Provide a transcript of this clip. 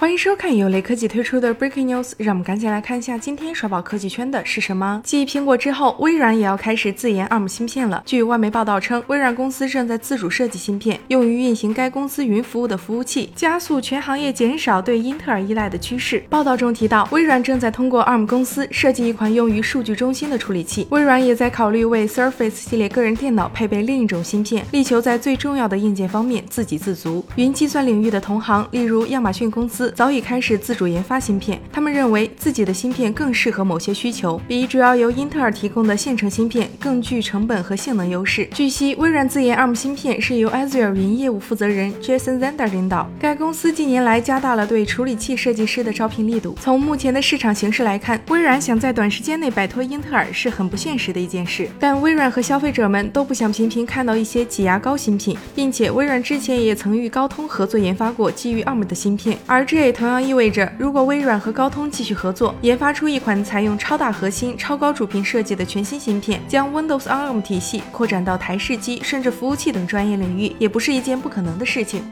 欢迎收看由雷科技推出的 Breaking News，让我们赶紧来看一下今天刷爆科技圈的是什么。继苹果之后，微软也要开始自研 ARM 芯片了。据外媒报道称，微软公司正在自主设计芯片，用于运行该公司云服务的服务器，加速全行业减少对英特尔依赖的趋势。报道中提到，微软正在通过 ARM 公司设计一款用于数据中心的处理器。微软也在考虑为 Surface 系列个人电脑配备另一种芯片，力求在最重要的硬件方面自给自足。云计算领域的同行，例如亚马逊公司。早已开始自主研发芯片，他们认为自己的芯片更适合某些需求，比主要由英特尔提供的现成芯片更具成本和性能优势。据悉，微软自研 ARM 芯片是由 Azure 云业务负责人 Jason Zander 领导。该公司近年来加大了对处理器设计师的招聘力度。从目前的市场形势来看，微软想在短时间内摆脱英特尔是很不现实的一件事。但微软和消费者们都不想频频看到一些挤牙膏芯片，并且微软之前也曾与高通合作研发过基于 ARM 的芯片，而这。这也同样意味着，如果微软和高通继续合作，研发出一款采用超大核心、超高主频设计的全新芯片，将 Windows ARM 体系扩展到台式机甚至服务器等专业领域，也不是一件不可能的事情。